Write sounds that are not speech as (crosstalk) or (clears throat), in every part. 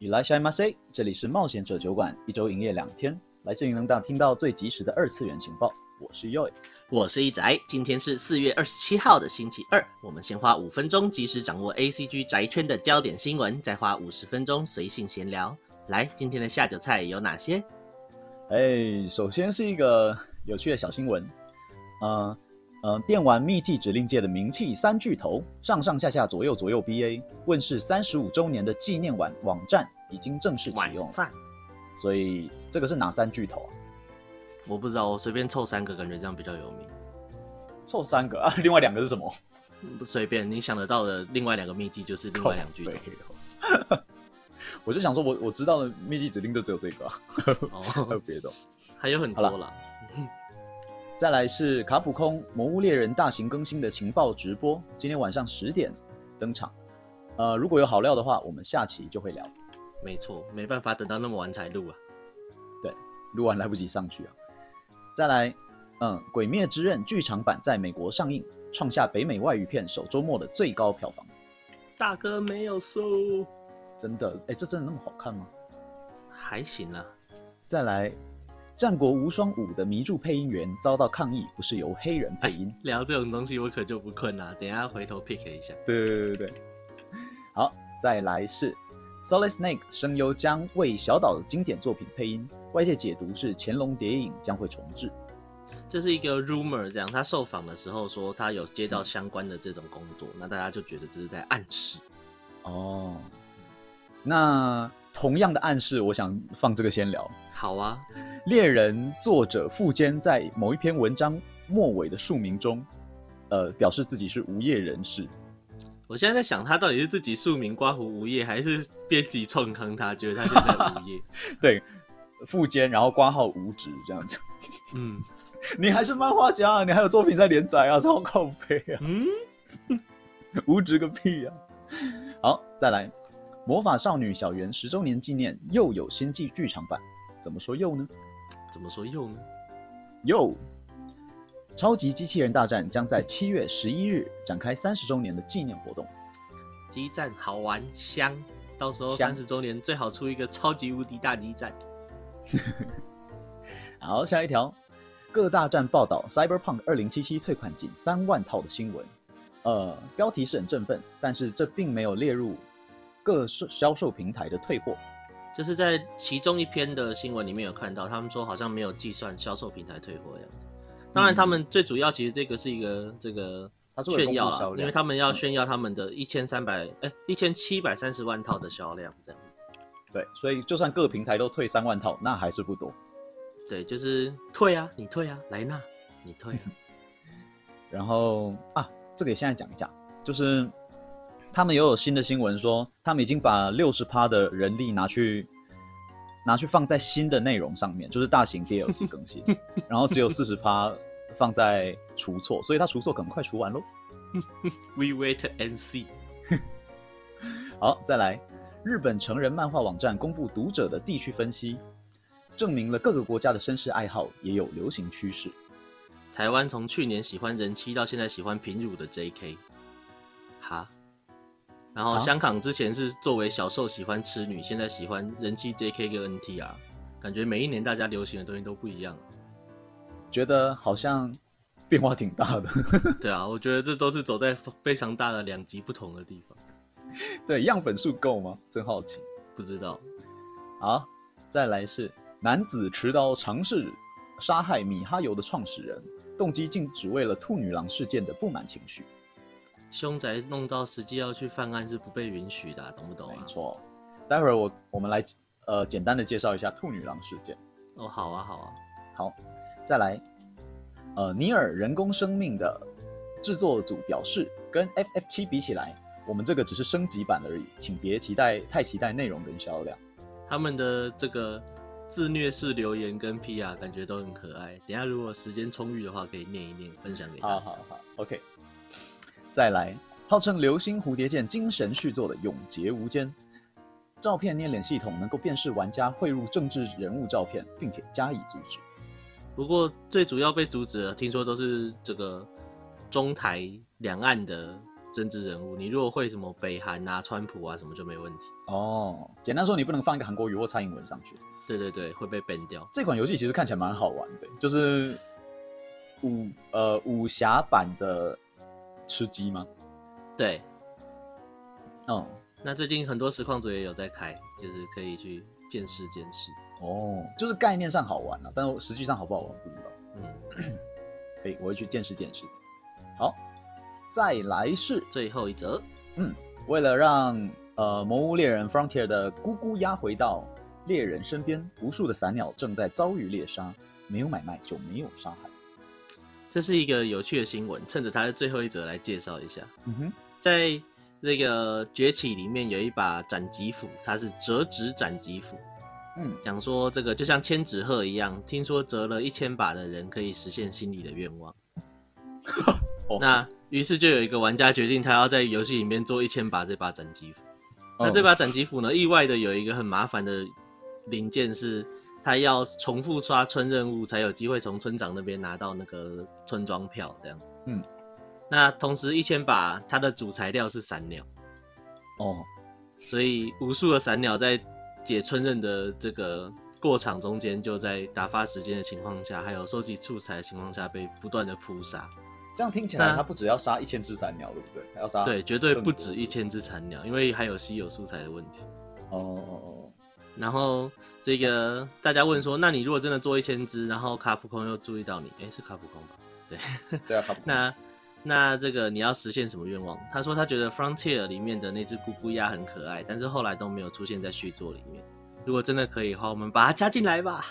いらっしゃいませ，这里是冒险者酒馆，一周营业两天，来这里能当听到最及时的二次元情报。我是 Yoy，我是一宅。今天是四月二十七号的星期二，我们先花五分钟及时掌握 ACG 宅圈的焦点新闻，再花五十分钟随性闲聊。来，今天的下酒菜有哪些？哎，首先是一个有趣的小新闻，呃 呃，电玩秘技指令界的名气三巨头，上上下下左右左右 BA 问世三十五周年的纪念网网站已经正式启用。所以这个是哪三巨头啊？我不知道，我随便凑三个，感觉这样比较有名。凑三个 (laughs) 啊？另外两个是什么？不随便，你想得到的另外两个秘技就是另外两巨头。(laughs) 我就想说我，我我知道的秘技指令就只有这个啊。哦，(laughs) 还有别的？还有很多啦。再来是卡普空《魔物猎人》大型更新的情报直播，今天晚上十点登场。呃，如果有好料的话，我们下期就会聊。没错，没办法等到那么晚才录啊。对，录完来不及上去啊。再来，嗯，《鬼灭之刃》剧场版在美国上映，创下北美外语片首周末的最高票房。大哥没有输，真的？哎，这真的那么好看吗？还行啊。再来，《战国无双五》的迷住配音员遭到抗议，不是由黑人配音。聊这种东西我可就不困了，等一下回头 pick 一下。对对对对。(laughs) 好，再来是 Solid Snake 声优将为小岛的经典作品配音。外界解读是《潜龙谍影》将会重制，这是一个 rumor，这样他受访的时候说他有接到相关的这种工作，那大家就觉得这是在暗示。哦，那同样的暗示，我想放这个先聊。好啊，猎人作者富坚在某一篇文章末尾的署名中，呃，表示自己是无业人士。我现在在想，他到底是自己署名刮胡无业，还是编辑冲坑他，觉得他现在无业？(laughs) 对。富坚，然后挂号无职这样子。嗯，(laughs) 你还是漫画家，你还有作品在连载啊，超靠背啊。嗯，(laughs) 无职个屁啊！好，再来，《魔法少女小圆》十周年纪念又有新季剧场版，怎么说又呢？怎么说又呢？又，超级机器人大战将在七月十一日展开三十周年的纪念活动。激战好玩香，到时候三十周年最好出一个超级无敌大激战。(laughs) 好，下一条，各大站报道 Cyberpunk 二零七七退款仅三万套的新闻。呃，标题是很振奋，但是这并没有列入各售销售平台的退货。就是在其中一篇的新闻里面有看到，他们说好像没有计算销售平台退货的样子。当然，他们最主要其实这个是一个这个炫耀了，因为他们要炫耀他们的一千三百哎一千七百三十万套的销量这样。对，所以就算各平台都退三万套，那还是不多。对，就是退啊，你退啊，莱纳，你退啊。(laughs) 然后啊，这个也现在讲一下，就是他们也有新的新闻说，他们已经把六十趴的人力拿去拿去放在新的内容上面，就是大型 DLC (laughs) 更新，然后只有四十趴放在除错，所以他除错可能快除完喽。(laughs) We wait and see。(laughs) 好，再来。日本成人漫画网站公布读者的地区分析，证明了各个国家的绅士爱好也有流行趋势。台湾从去年喜欢人妻到现在喜欢平乳的 JK，哈。然后香港之前是作为小受喜欢吃女，现在喜欢人气 JK 跟 NTR，感觉每一年大家流行的东西都不一样，觉得好像变化挺大的。(laughs) 对啊，我觉得这都是走在非常大的两极不同的地方。(laughs) 对，样本数够吗？真好奇，不知道。好，再来是男子持刀尝试杀害米哈游的创始人，动机竟只为了兔女郎事件的不满情绪。凶宅弄到实际要去犯案是不被允许的，懂不懂啊？没错。待会儿我我们来呃简单的介绍一下兔女郎事件。哦，好啊，好啊，好。再来，呃，尼尔人工生命的制作组表示，跟 FF 七比起来。我们这个只是升级版而已，请别期待太期待内容跟销量。他们的这个自虐式留言跟 PR 感觉都很可爱。等下如果时间充裕的话，可以念一念，分享给他。好好好，OK。再来，号称流星蝴蝶剑精神续作的《永劫无间》，照片捏脸系统能够辨识玩家汇入政治人物照片，并且加以阻止。不过最主要被阻止的，听说都是这个中台两岸的。政治人物。你如果会什么北韩啊、川普啊什么就没问题。哦，简单说，你不能放一个韩国语或蔡英文上去。对对对，会被 ban 掉。这款游戏其实看起来蛮好玩的，就是武呃武侠版的吃鸡吗？对。哦，那最近很多实况组也有在开，就是可以去见识见识。哦，就是概念上好玩啊，但实际上好不好玩不知道。嗯，(coughs) 可以，我会去见识见识。好，再来是最后一则。嗯，为了让呃魔物猎人 Frontier 的咕咕鸭回到猎人身边，无数的散鸟正在遭遇猎杀，没有买卖就没有杀害。这是一个有趣的新闻，趁着它的最后一则来介绍一下。嗯哼，在那个崛起里面有一把斩棘斧，它是折纸斩棘斧。嗯，讲说这个就像千纸鹤一样，听说折了一千把的人可以实现心里的愿望。(laughs) 哦、那于是就有一个玩家决定，他要在游戏里面做一千把这把斩棘斧。哦、那这把斩棘斧呢，意外的有一个很麻烦的零件是，他要重复刷村任务才有机会从村长那边拿到那个村庄票，这样。嗯，那同时一千把它的主材料是散鸟。哦，所以无数的散鸟在。解村任的这个过场中间，就在打发时间的情况下，还有收集素材的情况下，被不断的扑杀。这样听起来，他不只要杀一千只散鸟，对不对？还要杀对，绝对不止一千只散鸟，因为还有稀有素材的问题。哦哦哦。然后这个大家问说，那你如果真的做一千只，然后卡普空又注意到你，哎，是卡普空吧？对，对啊，卡普空。(laughs) 那那这个你要实现什么愿望？他说他觉得 Frontier 里面的那只咕咕鸭很可爱，但是后来都没有出现在续作里面。如果真的可以的话，我们把它加进来吧。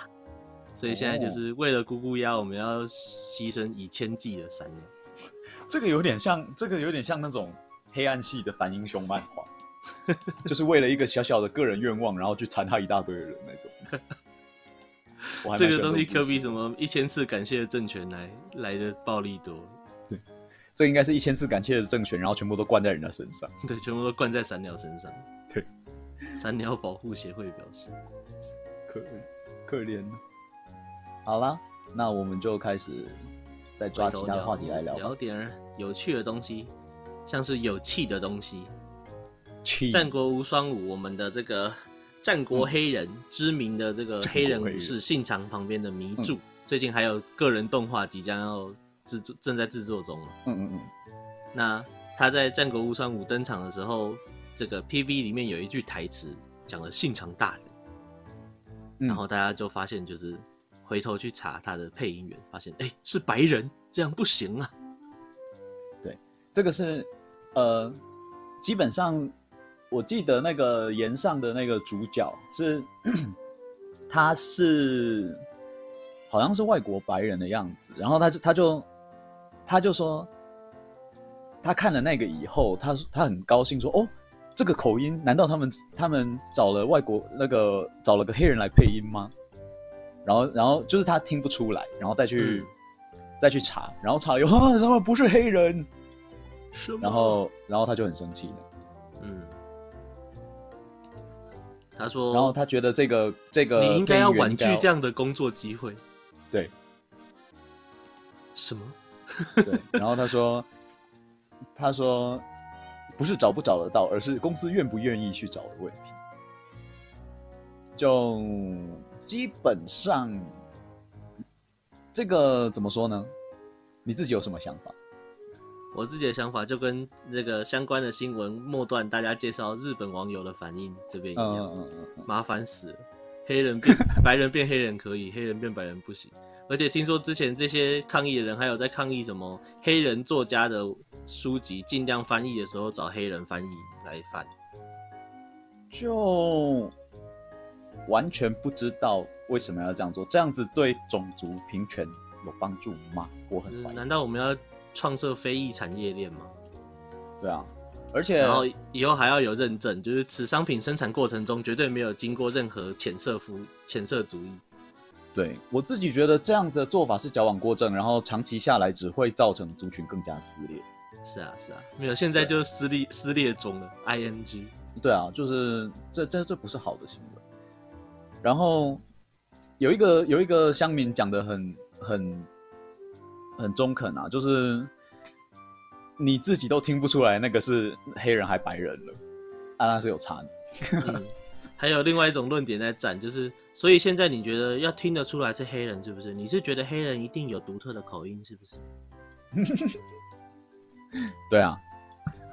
所以现在就是为了咕咕鸭，我们要牺牲以千计的散鸟。这个有点像，这个有点像那种黑暗系的反英雄漫画，(laughs) 就是为了一个小小的个人愿望，然后去残害一大堆的人那种。(laughs) 这个东西可比什么一千次感谢的政权来来的暴力多。这应该是一千次感谢的政权，然后全部都灌在人家身上。对，全部都灌在散鸟身上。(laughs) 对，散鸟保护协会表示，可可怜。好啦，那我们就开始再抓其他的话题来聊，聊点有趣的东西，像是有气的东西。气。战国无双五，我们的这个战国黑人、嗯、知名的这个黑人武士信长旁边的迷柱，嗯、最近还有个人动画即将要。制作正在制作中了。嗯嗯嗯。那他在《战国无双五》登场的时候，这个 PV 里面有一句台词讲了“信长大人”，嗯、然后大家就发现，就是回头去查他的配音员，发现哎、欸、是白人，这样不行啊。对，这个是呃，基本上我记得那个岩上的那个主角是，(clears throat) 他是好像是外国白人的样子，然后他就他就。他就说，他看了那个以后，他他很高兴说：“哦，这个口音，难道他们他们找了外国那个找了个黑人来配音吗？”然后然后就是他听不出来，然后再去、嗯、再去查，然后查了以后，啊，什么不是黑人？是？然后然后他就很生气了。他说，然后他觉得这个这个你应该要婉拒这样的工作机会。对，什么？(laughs) 对，然后他说：“他说不是找不找得到，而是公司愿不愿意去找的问题。就基本上，这个怎么说呢？你自己有什么想法？我自己的想法就跟这个相关的新闻末段大家介绍日本网友的反应这边一样，嗯嗯麻烦死了。黑人变白人变黑人可以，黑人变白人不行。”而且听说之前这些抗议的人还有在抗议什么黑人作家的书籍，尽量翻译的时候找黑人翻译来翻，就完全不知道为什么要这样做，这样子对种族平权有帮助吗？我很怀疑。难道我们要创设非裔产业链嘛？对啊，而且然后以后还要有认证，就是此商品生产过程中绝对没有经过任何浅色服浅色主义。对，我自己觉得这样子的做法是矫枉过正，然后长期下来只会造成族群更加撕裂。是啊，是啊，没有，现在就撕裂撕裂中了。I N G。对啊，就是这这这不是好的行为。然后有一个有一个乡民讲的很很很中肯啊，就是你自己都听不出来那个是黑人还白人了，啊，那是有差的。嗯，(laughs) 还有另外一种论点在站，就是所以现在你觉得要听得出来是黑人是不是？你是觉得黑人一定有独特的口音是不是？(laughs) 对啊，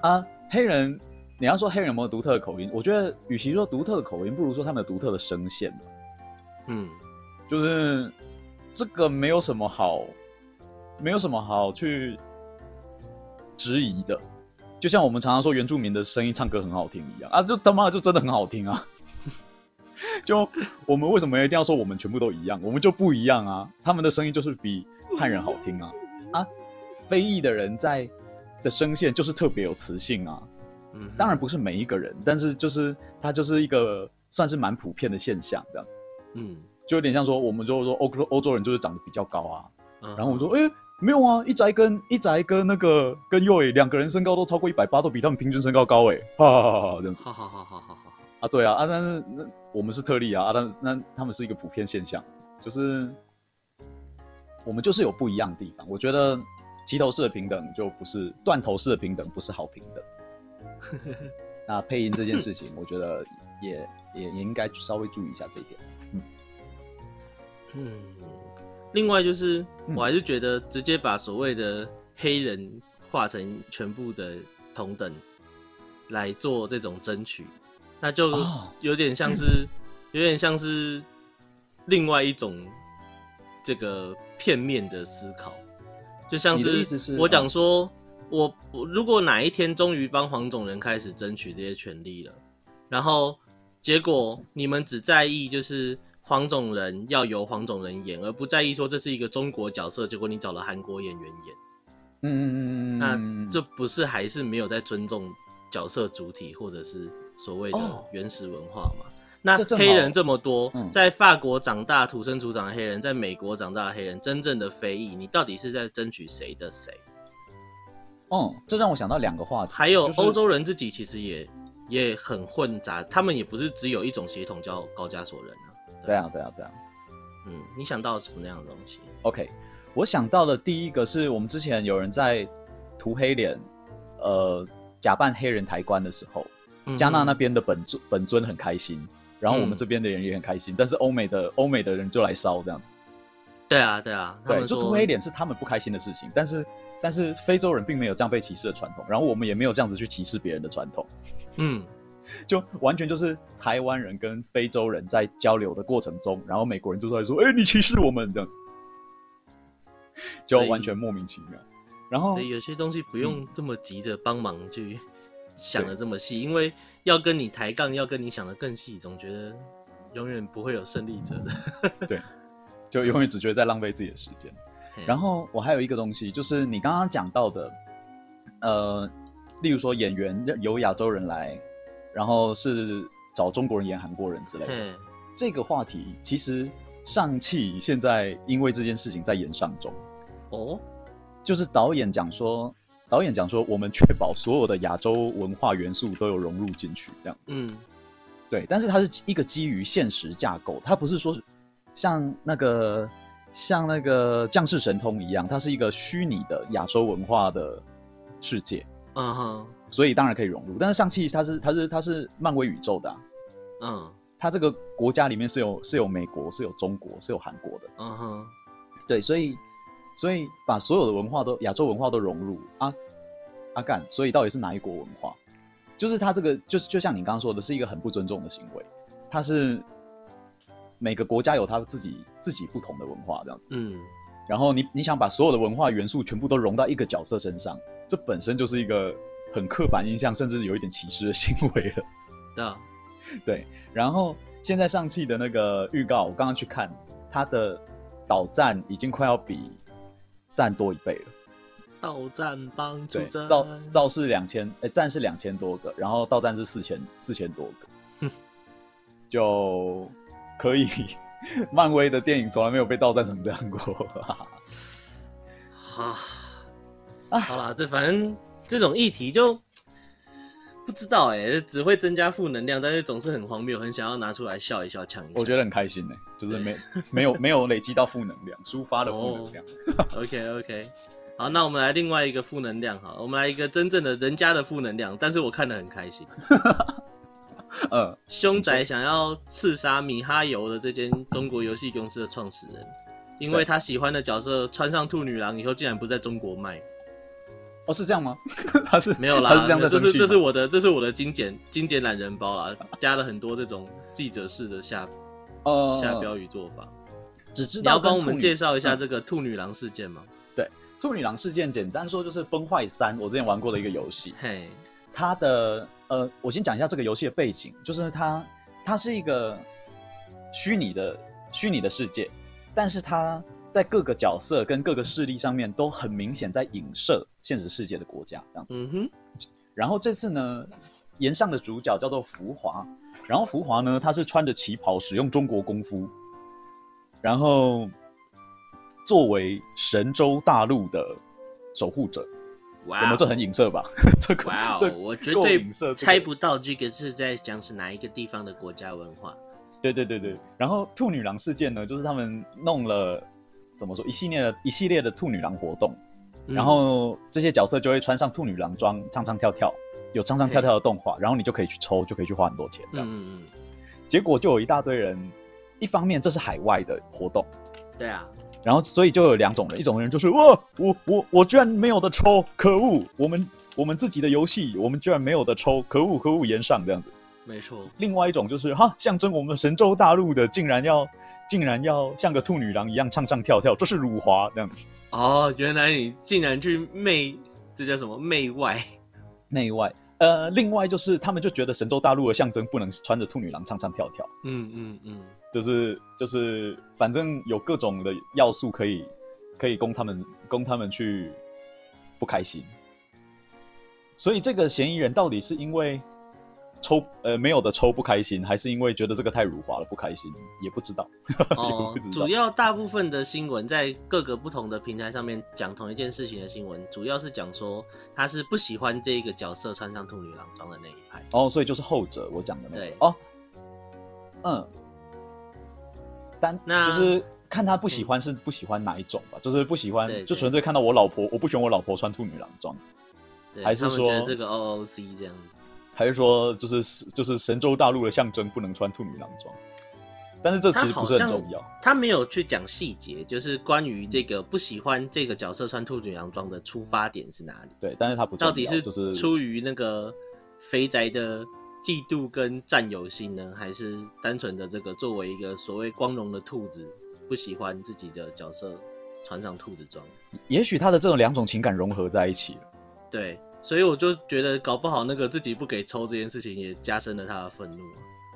啊，黑人，你要说黑人有没有独特的口音？我觉得与其说独特的口音，不如说他们有独特的声线。嗯，就是这个没有什么好，没有什么好去质疑的。就像我们常常说原住民的声音唱歌很好听一样啊，就他妈的就真的很好听啊！(laughs) 就我们为什么一定要说我们全部都一样？我们就不一样啊！他们的声音就是比汉人好听啊！啊，非裔的人在的声线就是特别有磁性啊！嗯，当然不是每一个人，但是就是他就是一个算是蛮普遍的现象，这样子。嗯，就有点像说，我们就说欧欧欧洲人就是长得比较高啊，嗯、然后我说，哎、欸，没有啊，一宅跟一宅跟那个跟右伟两个人身高都超过一百八，都比他们平均身高高哎，哈哈哈哈，这样，哈哈哈哈哈哈，啊，对啊，啊，但是那我们是特例啊，啊，但是那他们是一个普遍现象，就是我们就是有不一样的地方，我觉得齐头式的平等就不是断头式的平等，不是好平等。(laughs) 那配音这件事情，我觉得也也也应该稍微注意一下这一点。嗯，另外就是，我还是觉得直接把所谓的黑人化成全部的同等来做这种争取，那就有点像是，有点像是另外一种这个片面的思考，就像是我讲说，我我如果哪一天终于帮黄种人开始争取这些权利了，然后结果你们只在意就是。黄种人要由黄种人演，而不在意说这是一个中国角色，结果你找了韩国演员演。嗯嗯嗯嗯，那这不是还是没有在尊重角色主体或者是所谓的原始文化吗？哦、那黑人这么多，嗯、在法国长大、土生土长的黑人，在美国长大的黑人，真正的非裔，你到底是在争取谁的谁？哦，这让我想到两个话题，还有欧洲人自己其实也也很混杂，他们也不是只有一种血统叫高加索人啊。对啊，对啊，对啊，嗯，你想到什么样的东西？OK，我想到的第一个是我们之前有人在涂黑脸，呃，假扮黑人抬棺的时候，嗯、加纳那边的本尊本尊很开心，然后我们这边的人也很开心，嗯、但是欧美的欧美的人就来烧这样子。对啊，对啊，对，就涂黑脸是他们不开心的事情，但是但是非洲人并没有这样被歧视的传统，然后我们也没有这样子去歧视别人的传统，嗯。就完全就是台湾人跟非洲人在交流的过程中，然后美国人就在说：“哎、欸，你歧视我们这样子。”就完全莫名其妙。然后有些东西不用这么急着帮忙去想的这么细，对因为要跟你抬杠，要跟你想的更细，总觉得永远不会有胜利者的。(laughs) 对，就永远只觉得在浪费自己的时间。然后我还有一个东西，就是你刚刚讲到的，呃，例如说演员由亚洲人来。然后是找中国人演韩国人之类的，嘿这个话题其实上汽现在因为这件事情在演上中。哦，就是导演讲说，导演讲说，我们确保所有的亚洲文化元素都有融入进去，这样。嗯，对，但是它是一个基于现实架构，它不是说像那个像那个降世神通一样，它是一个虚拟的亚洲文化的世界。嗯哼。所以当然可以融入，但是上汽它是它是它是漫威宇宙的、啊，嗯，它这个国家里面是有是有美国是有中国是有韩国的，嗯哼，对，所以所以把所有的文化都亚洲文化都融入。啊阿干、啊，所以到底是哪一国文化？就是他这个就是就像你刚刚说的，是一个很不尊重的行为，他是每个国家有他自己自己不同的文化这样子，嗯，然后你你想把所有的文化元素全部都融到一个角色身上，这本身就是一个。很刻板印象，甚至有一点歧视的行为了。(laughs) 对啊，对。然后现在上汽的那个预告，我刚刚去看，它的导站已经快要比站多一倍了。导站帮助赞，造造是两千，哎，站是两千多个，然后导站是四千四千多个，就可以。漫威的电影从来没有被导赞成这样过。(laughs) 哈，啊，好啦，这反正。这种议题就不知道哎、欸，只会增加负能量，但是总是很荒谬，很想要拿出来笑一笑、呛一下。我觉得很开心呢、欸，就是没对没有 (laughs) 没有累积到负能量，抒发的负能量。(laughs) Oh, OK OK，好，那我们来另外一个负能量，哈，我们来一个真正的人家的负能量，但是我看得很开心。(laughs) 呃，凶宅想要刺杀米哈游的这间中国游戏公司的创始人，因为他喜欢的角色穿上兔女郎以后，竟然不在中国卖。哦，是这样吗？(laughs) 他是没有啦，是这样的，这是这是我的这是我的精简精简懒人包啦，加了很多这种记者式的下呃下标语做法。只知道你要帮我们介绍一下这个兔女郎事件吗？对，兔女郎事件简单说就是《崩坏三》，我之前玩过的一个游戏。嘿，它的呃，我先讲一下这个游戏的背景，就是它它是一个虚拟的虚拟的世界，但是它在各个角色跟各个势力上面都很明显在影射现实世界的国家这样子。嗯哼。然后这次呢，岩上的主角叫做浮华，然后浮华呢，他是穿着旗袍，使用中国功夫。然后，作为神州大陆的守护者，哇、wow，有没有这很影射吧？这个，哇、wow，我绝对猜不到这个是在讲是哪一个地方的国家文化。对对对对。然后兔女郎事件呢，就是他们弄了怎么说一系列的一系列的兔女郎活动，嗯，然后这些角色就会穿上兔女郎装，唱唱跳跳，有唱唱跳跳的动画，然后你就可以去抽，就可以去花很多钱。这样子。嗯嗯。结果就有一大堆人。一方面这是海外的活动，对啊，然后所以就有两种人，一种人就是哇，我我我居然没有的抽，可恶！我们我们自己的游戏，我们居然没有的抽，可恶可恶！言上这样子，没错。另外一种就是哈，象征我们神州大陆的，竟然要竟然要像个兔女郎一样唱唱跳跳，这是辱华这样子。哦，原来你竟然去媚，这叫什么媚外？媚外。呃，另外就是他们就觉得神州大陆的象征不能穿着兔女郎唱唱跳跳。嗯嗯嗯。就是就是，反正有各种的要素可以可以供他们供他们去不开心，所以这个嫌疑人到底是因为抽呃没有的抽不开心，还是因为觉得这个太辱华了不开心，也不知道。(laughs) 哦，主要大部分的新闻在各个不同的平台上面讲同一件事情的新闻，主要是讲说他是不喜欢这个角色穿上兔女郎装的那一派。哦，所以就是后者我讲的那个。对哦，嗯。但就是看他不喜欢是不喜欢哪一种吧，就是不喜欢就纯粹看到我老婆，我不喜欢我老婆穿兔女郎装，还是说这个 OOC 这样子，还是说就是就是神州大陆的象征不能穿兔女郎装？但是这其实不是很重要，他，他没有去讲细节，就是关于这个不喜欢这个角色穿兔女郎装的出发点是哪里？对，但是他不到底是就是出于那个肥宅的。嫉妒跟占有心呢，还是单纯的这个作为一个所谓光荣的兔子，不喜欢自己的角色穿上兔子装？也许他的这种两种情感融合在一起了。对，所以我就觉得搞不好那个自己不给抽这件事情，也加深了他的愤怒。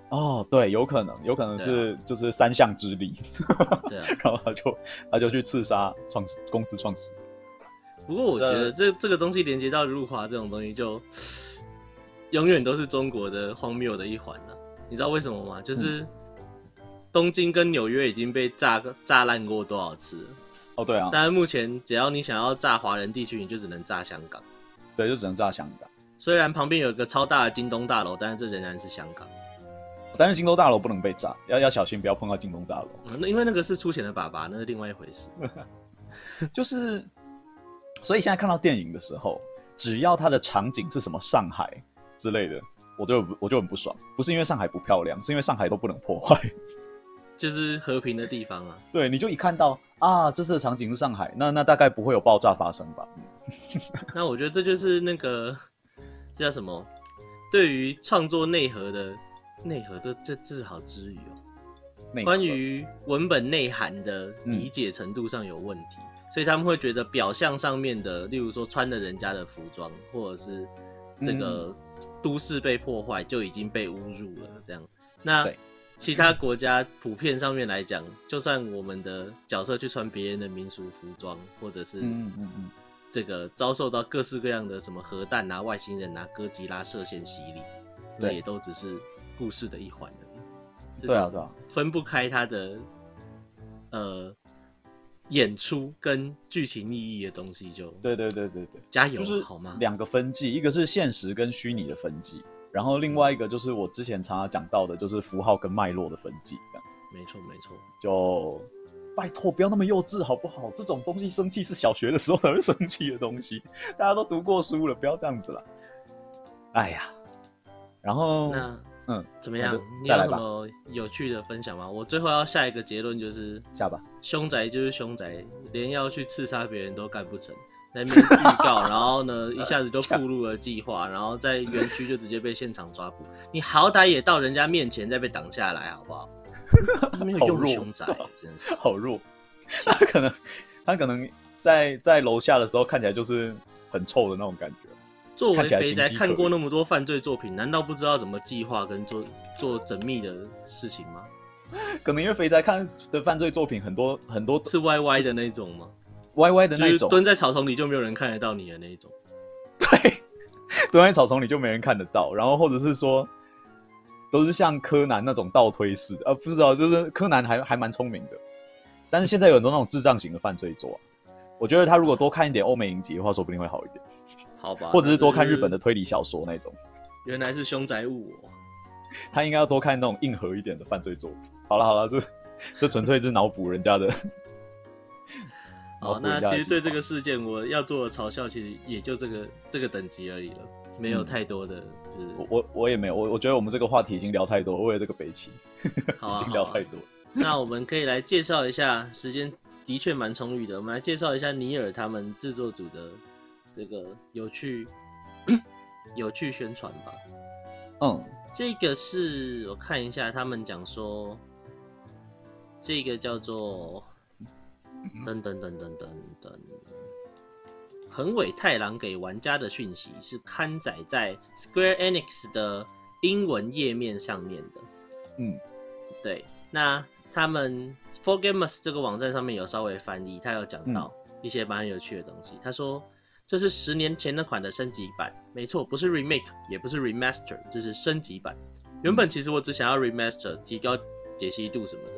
哦，对，有可能，有可能是、啊、就是三项之力。对啊，(laughs) 然后他就他就去刺杀创始公司创始人。不过我觉得这这个东西连接到入华这种东西就。永远都是中国的荒谬的一环了、啊，你知道为什么吗？就是东京跟纽约已经被炸炸烂过多少次了？哦，对啊。但是目前只要你想要炸华人地区，你就只能炸香港。对，就只能炸香港。虽然旁边有一个超大的京东大楼，但是这仍然是香港。但是京东大楼不能被炸，要要小心，不要碰到京东大楼。那、嗯、因为那个是出钱的爸爸，那是另外一回事。(laughs) 就是，所以现在看到电影的时候，只要它的场景是什么上海。之类的，我就我就很不爽，不是因为上海不漂亮，是因为上海都不能破坏，就是和平的地方啊。对，你就一看到啊，这次的场景是上海，那那大概不会有爆炸发生吧？(laughs) 那我觉得这就是那个这叫什么？对于创作内核的内核，这这这是好之余哦。关于文本内涵的理解程度上有问题，嗯，所以他们会觉得表象上面的，例如说穿了人家的服装，或者是这个。嗯都市被破坏就已经被侮辱了，这样。那其他国家普遍上面来讲，就算我们的角色去穿别人的民俗服装，或者是这个遭受到各式各样的什么核弹啊、外星人啊、哥吉拉射线洗礼，那也都只是故事的一环而已。对啊，对啊，分不开它的呃。演出跟剧情意义的东西就对对对对对，加油，就是好吗？两个分季，一个是现实跟虚拟的分际，然后另外一个就是我之前常常讲到的，就是符号跟脉络的分级，这样子。没错没错，就拜托不要那么幼稚好不好？这种东西生气是小学的时候才 (laughs) 会生气的东西，大家都读过书了，不要这样子了。哎呀，然后那嗯，怎么样？你有什么有趣的分享吗？我最后要下一个结论就是下吧。凶宅就是凶宅，连要去刺杀别人都干不成。在面预告，(laughs) 然后呢，一下子就暴露了计划，然后在园区就直接被现场抓捕。你好歹也到人家面前再被挡下来，好不好？(laughs) 没有用凶宅，真的是 (laughs) 好弱。他可能，他可能在在楼下的时候看起来就是很臭的那种感觉。作为肥宅，看过那么多犯罪作品，难道不知道怎么计划跟做做缜密的事情吗？可能因为肥宅看的犯罪作品很多很多是歪歪的那种吗？歪歪的那种，蹲在草丛里就没有人看得到你的那一种。(laughs) 对，蹲在草丛里就没人看得到。然后或者是说，都是像柯南那种倒推式的，呃，不知道，就是柯南还还蛮聪明的。但是现在有很多那种智障型的犯罪作，我觉得他如果多看一点欧美影集的话，说不定会好一点。好吧，或者是多看日本的推理小说那种。原来是凶宅物，(laughs) 他应该要多看那种硬核一点的犯罪作品。好了好了，这这纯粹是脑补人家的。好，那其实对这个事件，我要做的嘲笑，其实也就这个这个等级而已了，没有太多的。就是我我我也没有，我我觉得我们这个话题已经聊太多，为了这个北七，已经聊太多。那我们可以来介绍一下，时间的确蛮充裕的，我们来介绍一下尼尔他们制作组的这个有趣 (clears throat) 有趣宣传吧。嗯，这个是我看一下，他们讲说，这个叫做。等等等等等等，横尾太郎给玩家的讯息是刊载在 Square Enix 的英文页面上面的。嗯，对。那他们 For Gamers 这个网站上面有稍微翻译，他有讲到一些蛮有趣的东西。他说这是十年前那款的升级版，没错，不是 remake，也不是 remaster，这是升级版。原本其实我只想要 remaster，提高解析度什么的，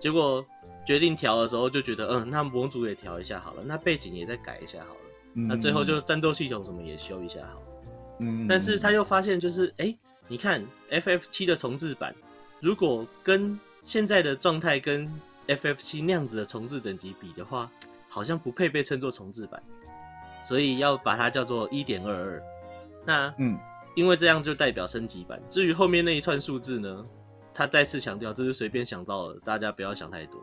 结果。决定调的时候就觉得，嗯，那模组也调一下好了，那背景也再改一下好了，嗯、那最后就战斗系统什么也修一下好了。嗯，但是他又发现，就是，哎、欸，你看 FF 七的重置版，如果跟现在的状态跟 FF 七那样子的重置等级比的话，好像不配被称作重置版，所以要把它叫做一点二二。那，嗯，因为这样就代表升级版。至于后面那一串数字呢，他再次强调这是随便想到的，大家不要想太多。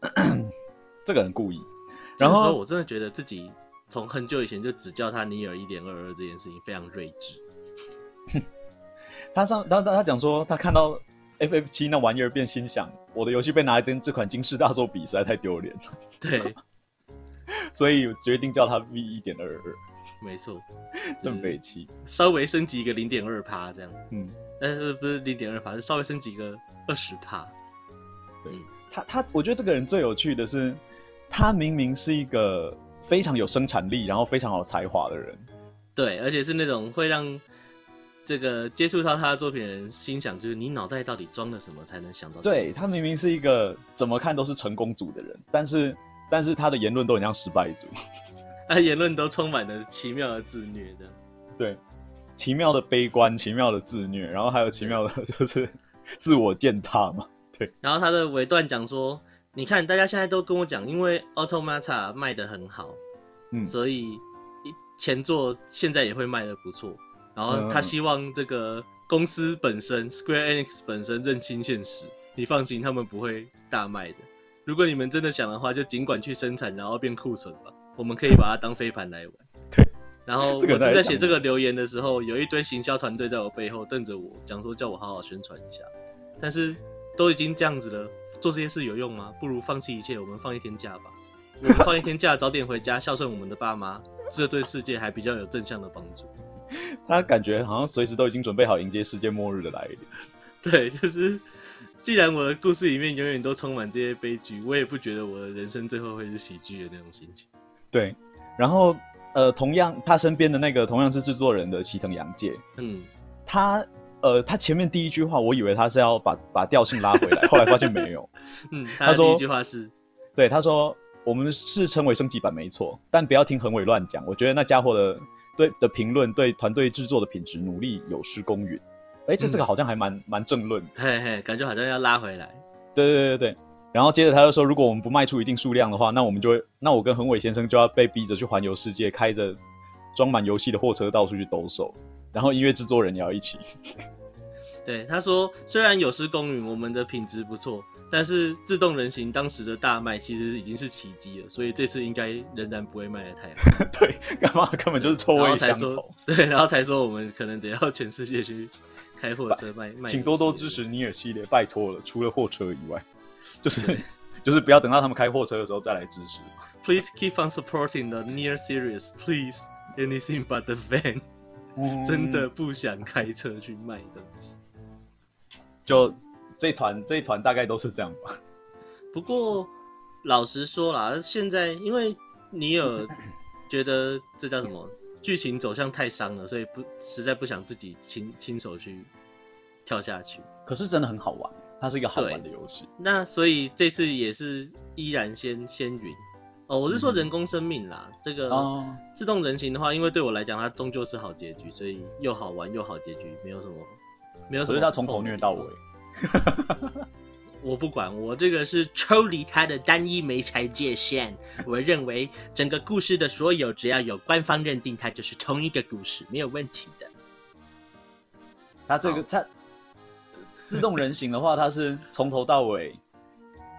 (clears throat) 这个人故意，然后我真的觉得自己从很久以前就只叫他尼尔一点二二这件事情非常睿智。他上他他讲说他看到 FF 七那玩意儿变心想，我的游戏被拿来跟这款惊世大作比，实在太丢脸了。对，(laughs) 所以决定叫他 V 一点二二。没错，正北七稍微升级一个零点二趴这样。嗯，但是不是零点二趴，是稍微升级一个二十趴。对。他他，我觉得这个人最有趣的是，他明明是一个非常有生产力，然后非常有才华的人，对，而且是那种会让这个接触到他的作品的人心想，就是你脑袋到底装了什么才能想到？对，他明明是一个怎么看都是成功组的人，但是但是他的言论都很像失败组，(laughs) 他言论都充满了奇妙的自虐的，对，奇妙的悲观，奇妙的自虐，然后还有奇妙的就是自我践踏嘛。(laughs) 然后他的尾段讲说：“你看，大家现在都跟我讲，因为 Automata 卖的很好，嗯，所以前作现在也会卖的不错。然后他希望这个公司本身、嗯、Square Enix 本身认清现实。你放心，他们不会大卖的。如果你们真的想的话，就尽管去生产，然后变库存吧。我们可以把它当飞盘来玩。(laughs) 对。然后我正在写这个留言的时候，有一堆行销团队在我背后瞪着我，讲说叫我好好宣传一下。但是。”都已经这样子了，做这些事有用吗？不如放弃一切，我们放一天假吧。我们放一天假，早点回家孝顺我们的爸妈，这对世界还比较有正向的帮助。他感觉好像随时都已经准备好迎接世界末日的来临。(laughs) 对，就是既然我的故事里面永远都充满这些悲剧，我也不觉得我的人生最后会是喜剧的那种心情。对，然后呃，同样他身边的那个同样是制作人的齐藤洋介，嗯，他。呃，他前面第一句话，我以为他是要把把调性拉回来，后来发现没有。(laughs) 嗯，他说第一句话是，对，他说我们是称为升级版没错，但不要听恒伟乱讲。我觉得那家伙的对的评论对团队制作的品质努力有失公允。哎、欸，这这个好像还蛮蛮、嗯、正论，嘿嘿，感觉好像要拉回来。对对对对，然后接着他就说，如果我们不卖出一定数量的话，那我们就会，那我跟恒伟先生就要被逼着去环游世界，开着装满游戏的货车到处去兜售，然后音乐制作人也要一起。(laughs) 对，他说，虽然有失公允，我们的品质不错，但是自动人形当时的大卖其实已经是奇迹了，所以这次应该仍然不会卖的太好。(laughs) 对，干嘛根本就是臭味相投。(laughs) 对，然后才说我们可能得要全世界去开货车卖卖。请多多支持尼尔系列，拜托了，除了货车以外。就是就是不要等到他们开货车的时候再来支持。Please keep on supporting the near series, please. Anything but the van。真的不想开车去卖东西。就这团这一团大概都是这样吧。不过老实说啦，现在因为尼尔觉得这叫什么剧情走向太伤了，所以不实在不想自己亲亲手去跳下去。可是真的很好玩。它是一个好玩的游戏，那所以这次也是依然先先云哦。我是说人工生命啦，嗯、这个自动人形的话，因为对我来讲，它终究是好结局，所以又好玩又好结局，没有什么，没有什么。所以它从头虐到尾。(laughs) 我不管，我这个是抽离它的单一媒材界限。我认为整个故事的所有，只要有官方认定，它就是同一个故事，没有问题的。它这个它。自动人形的话，它是从头到尾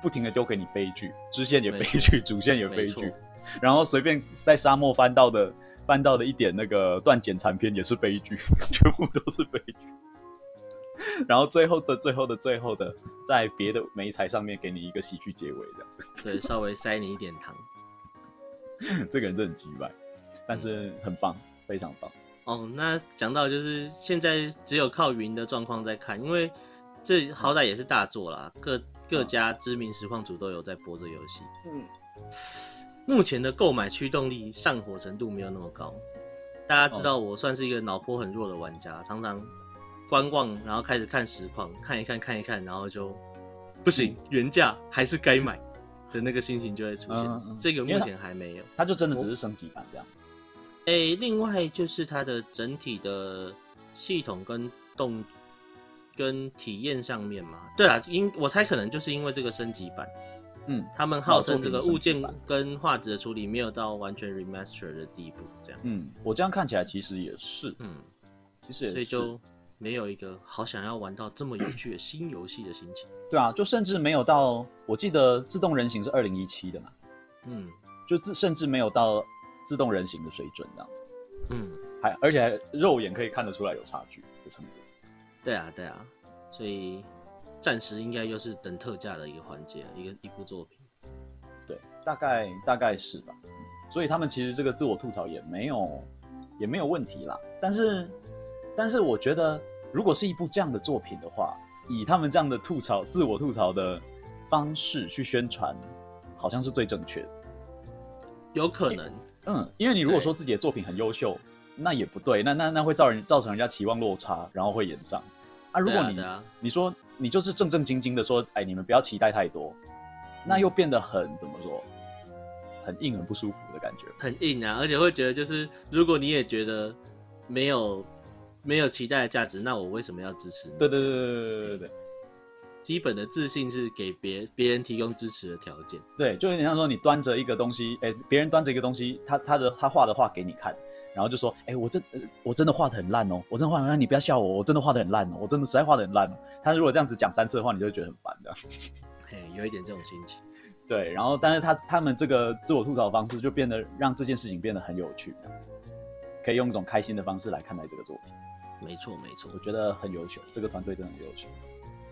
不停的丢给你悲剧，支线也悲剧，主线也悲剧，然后随便在沙漠翻到的翻到的一点那个断简残篇也是悲剧，全部都是悲剧。然后最后的最后的最后的，在别的媒材上面给你一个喜剧结尾，这样子，对，稍微塞你一点糖。(laughs) 这个人真的很奇怪，但是很棒，非常棒。哦，那讲到就是现在只有靠云的状况在看，因为。这好歹也是大作啦，各各家知名实况组都有在播这游戏。嗯，目前的购买驱动力上火程度没有那么高。大家知道我算是一个脑波很弱的玩家，常常观望，然后开始看实况，看一看看一看，然后就不行，原价还是该买的那个心情就会出现。嗯嗯，这个目前还没有，它就真的只是升级版这样。哎、欸，另外就是它的整体的系统跟动。跟体验上面嘛，对啦，因我猜可能就是因为这个升级版，嗯，他们号称这个物件跟画质的处理没有到完全 remaster 的地步，这样，嗯，我这样看起来其实也是，嗯，其实也是，所以就没有一个好想要玩到这么有趣的新游戏的心情，对啊，就甚至没有到，我记得自动人形是二零一七的嘛，嗯，就自甚至没有到自动人形的水准这样子，嗯，还而且还肉眼可以看得出来有差距的程度。对啊，对啊，所以暂时应该又是等特价的一个环节，一个一部作品。对，大概大概是吧。所以他们其实这个自我吐槽也没有也没有问题啦。但是但是我觉得，如果是一部这样的作品的话，以他们这样的吐槽、自我吐槽的方式去宣传，好像是最正确的。有可能，嗯，因为你如果说自己的作品很优秀。那也不对，那那那会造人造成人家期望落差，然后会延上。啊，如果你呢，你说你就是正正经经的说，哎，你们不要期待太多，那又变得很怎么说？很硬很不舒服的感觉，很硬啊，而且会觉得就是如果你也觉得没有没有期待的价值，那我为什么要支持你？对对对对对对对。基本的自信是给别别人提供支持的条件，对，就有点像说你端着一个东西，哎，别人端着一个东西，他他的他画的画给你看。然后就说：“哎、欸，我真，我真的画的很烂哦，我真的画的很烂，你不要笑我，我真的画的很烂哦，我真的实在画的很烂哦。”他如果这样子讲三次的话，你就会觉得很烦的。(laughs) 嘿，有一点这种心情。对，然后但是他他们这个自我吐槽的方式，就变得让这件事情变得很有趣，可以用一种开心的方式来看待这个作品。没错，没错，我觉得很优秀，这个团队真的很优秀。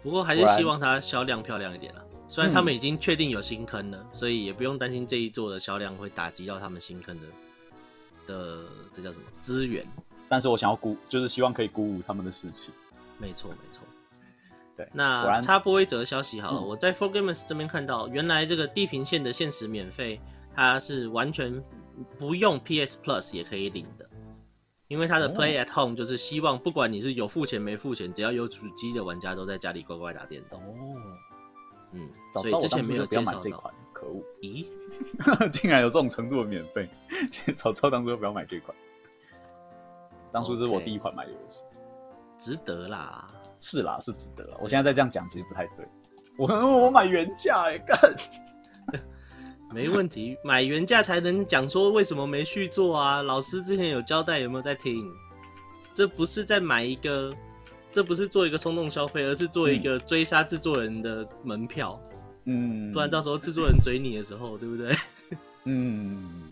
不过还是希望它销量漂亮一点了。虽然他们已经确定有新坑了，嗯、所以也不用担心这一座的销量会打击到他们新坑的。的这叫什么资源？但是我想要鼓，就是希望可以鼓舞他们的士气。没错，没错。对，那插播一则消息好了，嗯、我在 For Gamers 这边看到，原来这个地平线的限时免费，它是完全不用 PS Plus 也可以领的，因为它的 Play at Home 就是希望不管你是有付钱没付钱，只要有主机的玩家都在家里乖乖打电动。哦，嗯，所以之前没有介绍这款。可恶！咦，(laughs) 竟然有这种程度的免费！(laughs) 早知道当初就不要买这款。当初是我第一款买的游戏，值得啦。是啦，是值得啦。我现在再这样讲，其实不太对。我我买原价哎，干，(laughs) 没问题，买原价才能讲说为什么没续做啊？老师之前有交代，有没有在听？这不是在买一个，这不是做一个冲动消费，而是做一个追杀制作人的门票。嗯，不然到时候制作人追你的时候，对不对？嗯，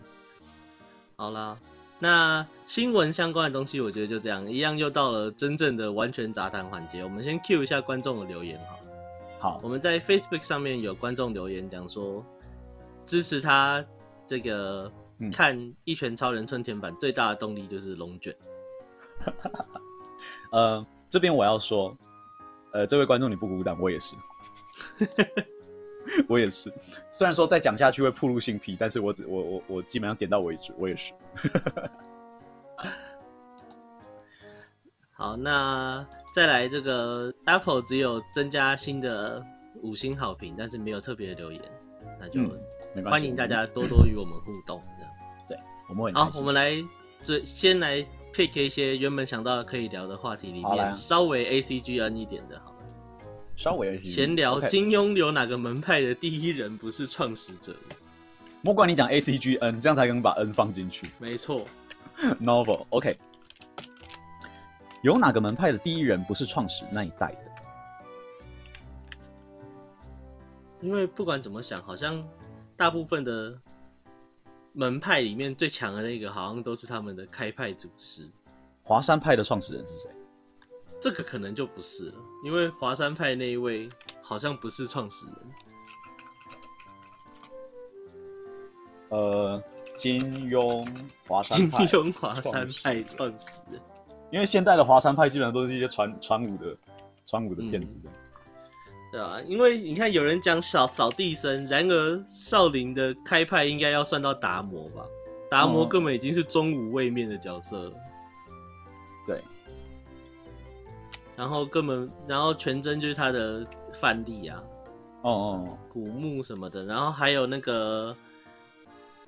(laughs) 好啦，那新闻相关的东西，我觉得就这样，一样又到了真正的完全杂谈环节。我们先 cue 一下观众的留言，好。好，我们在 Facebook 上面有观众留言讲说，支持他这个看《一拳超人》春田版最大的动力就是龙卷。(laughs) 呃，这边我要说，呃，这位观众你不孤单，我也是，(laughs) 我也是。虽然说再讲下去会暴露性癖，但是我只我我我基本上点到为止，我也是。(laughs) 好，那。再来这个 Apple 只有增加新的五星好评，但是没有特别的留言，那就欢迎大家多多与我们互动，这样。(laughs) 对，我们会好，我们来最先来 pick 一些原本想到可以聊的话题里面稍微 ACGN 一点的。稍微闲聊金庸有哪个门派的第一人不是创始者？莫管你讲 ACGN，这样才能把 N 放进去。没错，(laughs) Novel OK。有哪个门派的第一人不是创始那一代的？因为不管怎么想，好像大部分的门派里面最强的那个，好像都是他们的开派祖师。华山派的创始人是谁？这个可能就不是了，因为华山派那一位好像不是创始人。呃，金庸华山派，金庸华山派创始人。因为现代的华山派基本上都是一些传传武的传武的骗子的，对啊，因为你看有人讲扫扫地僧，然而少林的开派应该要算到达摩吧？达摩根本已经是中武位面的角色了。对，然后根本然后全真就是他的范例啊，哦哦，古墓什么的，然后还有那个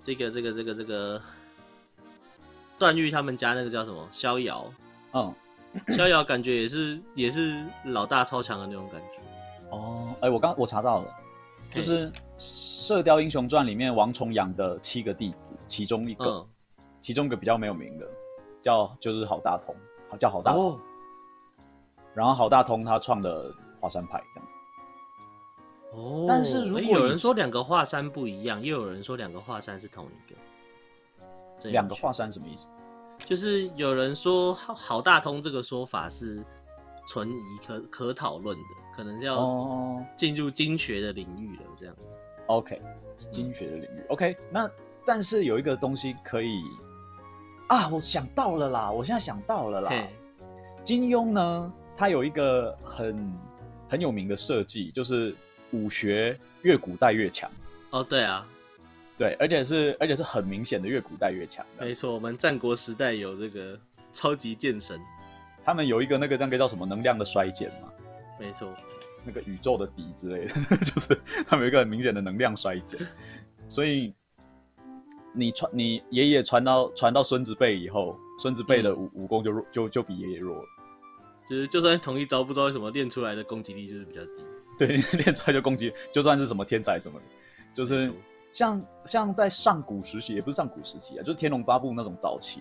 这个这个这个这个段誉他们家那个叫什么逍遥。嗯，逍遥感觉也是也是老大超强的那种感觉。哦，哎、欸，我刚我查到了，就是《射雕英雄传》里面王重阳的七个弟子，其中一个，嗯、其中一个比较没有名的，叫就是郝大同，叫郝大同。哦、然后郝大通他创了华山派这样子。哦，但是如果有人说两个华山不一样，又有人说两个华山是同一个，两个华山什么意思？就是有人说郝郝大通这个说法是存疑可可讨论的，可能要进入经学的领域了这样子。OK，经学的领域。OK，那但是有一个东西可以啊，我想到了啦，我现在想到了啦。金庸呢，他有一个很很有名的设计，就是武学越古代越强。哦，对啊。对，而且是而且是很明显的，越古代越强。没错，我们战国时代有这个超级剑神，他们有一个那个那个叫什么能量的衰减嘛？没错，那个宇宙的底之类的，(laughs) 就是他们有一个很明显的能量衰减。所以你传你爷爷传到传到孙子辈以后，孙子辈的武、嗯、武功就弱，就就比爷爷弱了。就是就算同一招，不知道为什么练出来的攻击力就是比较低。对，(laughs) 练出来就攻击，就算是什么天才什么的，就是。像像在上古时期，也不是上古时期啊，就是《天龙八部》那种早期，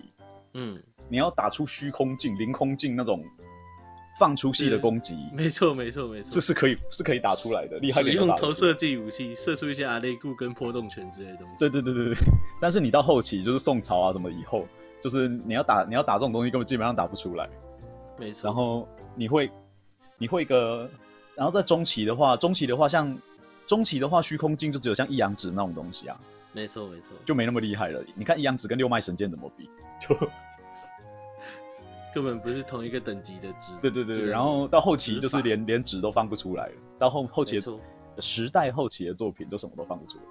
嗯，你要打出虚空镜、凌空镜那种放出系的攻击，没错没错没错，这是可以是可以打出来的，厉害点。使用投射技武器射出一些阿雷固跟波动拳之类的东西。对对对对对，但是你到后期就是宋朝啊什么以后，就是你要打你要打这种东西，根本基本上打不出来。没错。然后你会你会一个，然后在中期的话，中期的话像。中期的话，虚空镜就只有像一阳指那种东西啊，没错没错，就没那么厉害了。你看一阳指跟六脉神剑怎么比，就根本不是同一个等级的指。对对对，然后到后期就是连连指都放不出来了。到后后期的时代后期的作品，就什么都放不出来。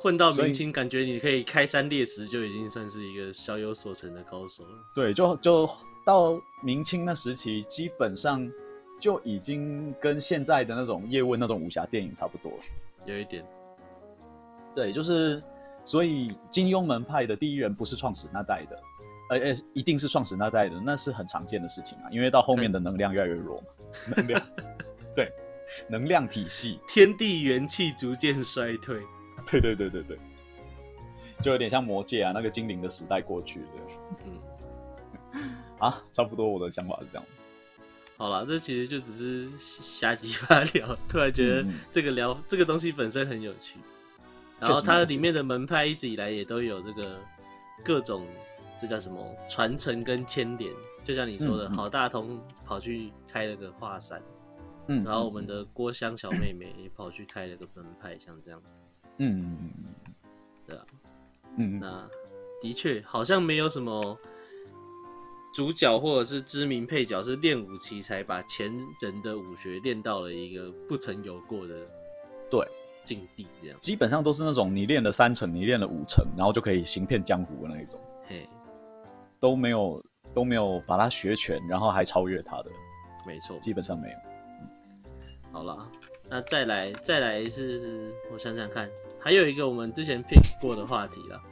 混到明清，感觉你可以开山裂石，就已经算是一个小有所成的高手了。对，就就到明清那时期，基本上。就已经跟现在的那种叶问那种武侠电影差不多了，有一点。对，就是所以金庸门派的第一人不是创始那代的，呃呃，一定是创始那代的，那是很常见的事情啊，因为到后面的能量越来越弱嘛，能量。对，能量体系，天地元气逐渐衰退。对对对对对，就有点像魔界啊，那个精灵的时代过去了。嗯，啊，差不多我的想法是这样。好了，这其实就只是瞎鸡巴聊，突然觉得这个聊、嗯、这个东西本身很有趣。然后它里面的门派一直以来也都有这个各种，这叫什么传承跟牵连。就像你说的，郝、嗯、大同跑去开了个华山，嗯，然后我们的郭襄小妹妹也跑去开了个门派，像这样子，嗯嗯嗯嗯，对啊，嗯，那的确好像没有什么主角或者是知名配角是练武奇才把前人的武学练到了一个不曾有过的对境地，这样。基本上都是那种你练了三成，你练了五成，然后就可以行遍江湖的那一种，嘿，都没有。都没有把他学全，然后还超越他的，没错，基本上没有。嗯、好了，那再来再来是，是，我想想看，还有一个我们之前 pick 过的话题了。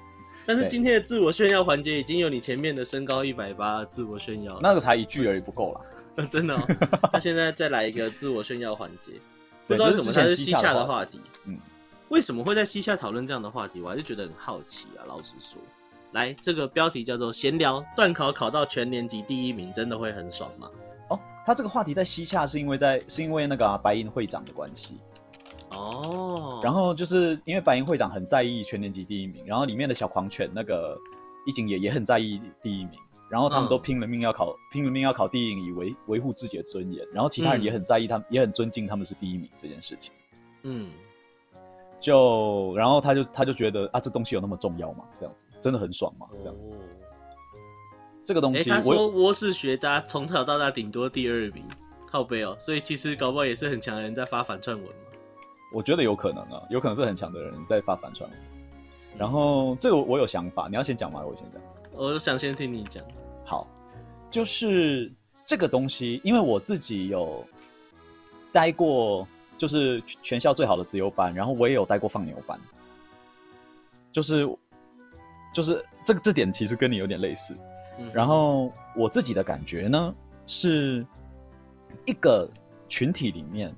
但是今天的自我炫耀环节已经有你前面的身高一百八自我炫耀，那个才一句而已不够了，(laughs) 真的、哦。(laughs) 那现在再来一个自我炫耀环节，不知道为什么它是西夏的话题。嗯，为什么会在西夏讨论这样的话题？我还是觉得很好奇啊，老实说。来，这个标题叫做“闲聊段考考到全年级第一名，真的会很爽吗？”哦，他这个话题在西洽是因为在是因为那个、啊、白银会长的关系哦。然后就是因为白银会长很在意全年级第一名，然后里面的小狂犬那个一景也也很在意第一名，然后他们都拼了命要考、嗯、拼了命要考第一名，以维维护自己的尊严。然后其他人也很在意他们，嗯、也很尊敬他们是第一名这件事情。嗯，就然后他就他就觉得啊，这东西有那么重要吗？这样子。真的很爽吗？这样，哦、这个东西，他说我是学渣，从小到大顶多第二名，靠背哦。所以其实搞不好也是很强的人在发反串文嘛。我觉得有可能啊，有可能是很强的人在发反串文。然后这个我有想法，你要先讲吗？我先讲。我想先听你讲。好，就是这个东西，因为我自己有待过，就是全校最好的自由班，然后我也有待过放牛班，就是。就是这个这点其实跟你有点类似，嗯、然后我自己的感觉呢，是一个群体里面，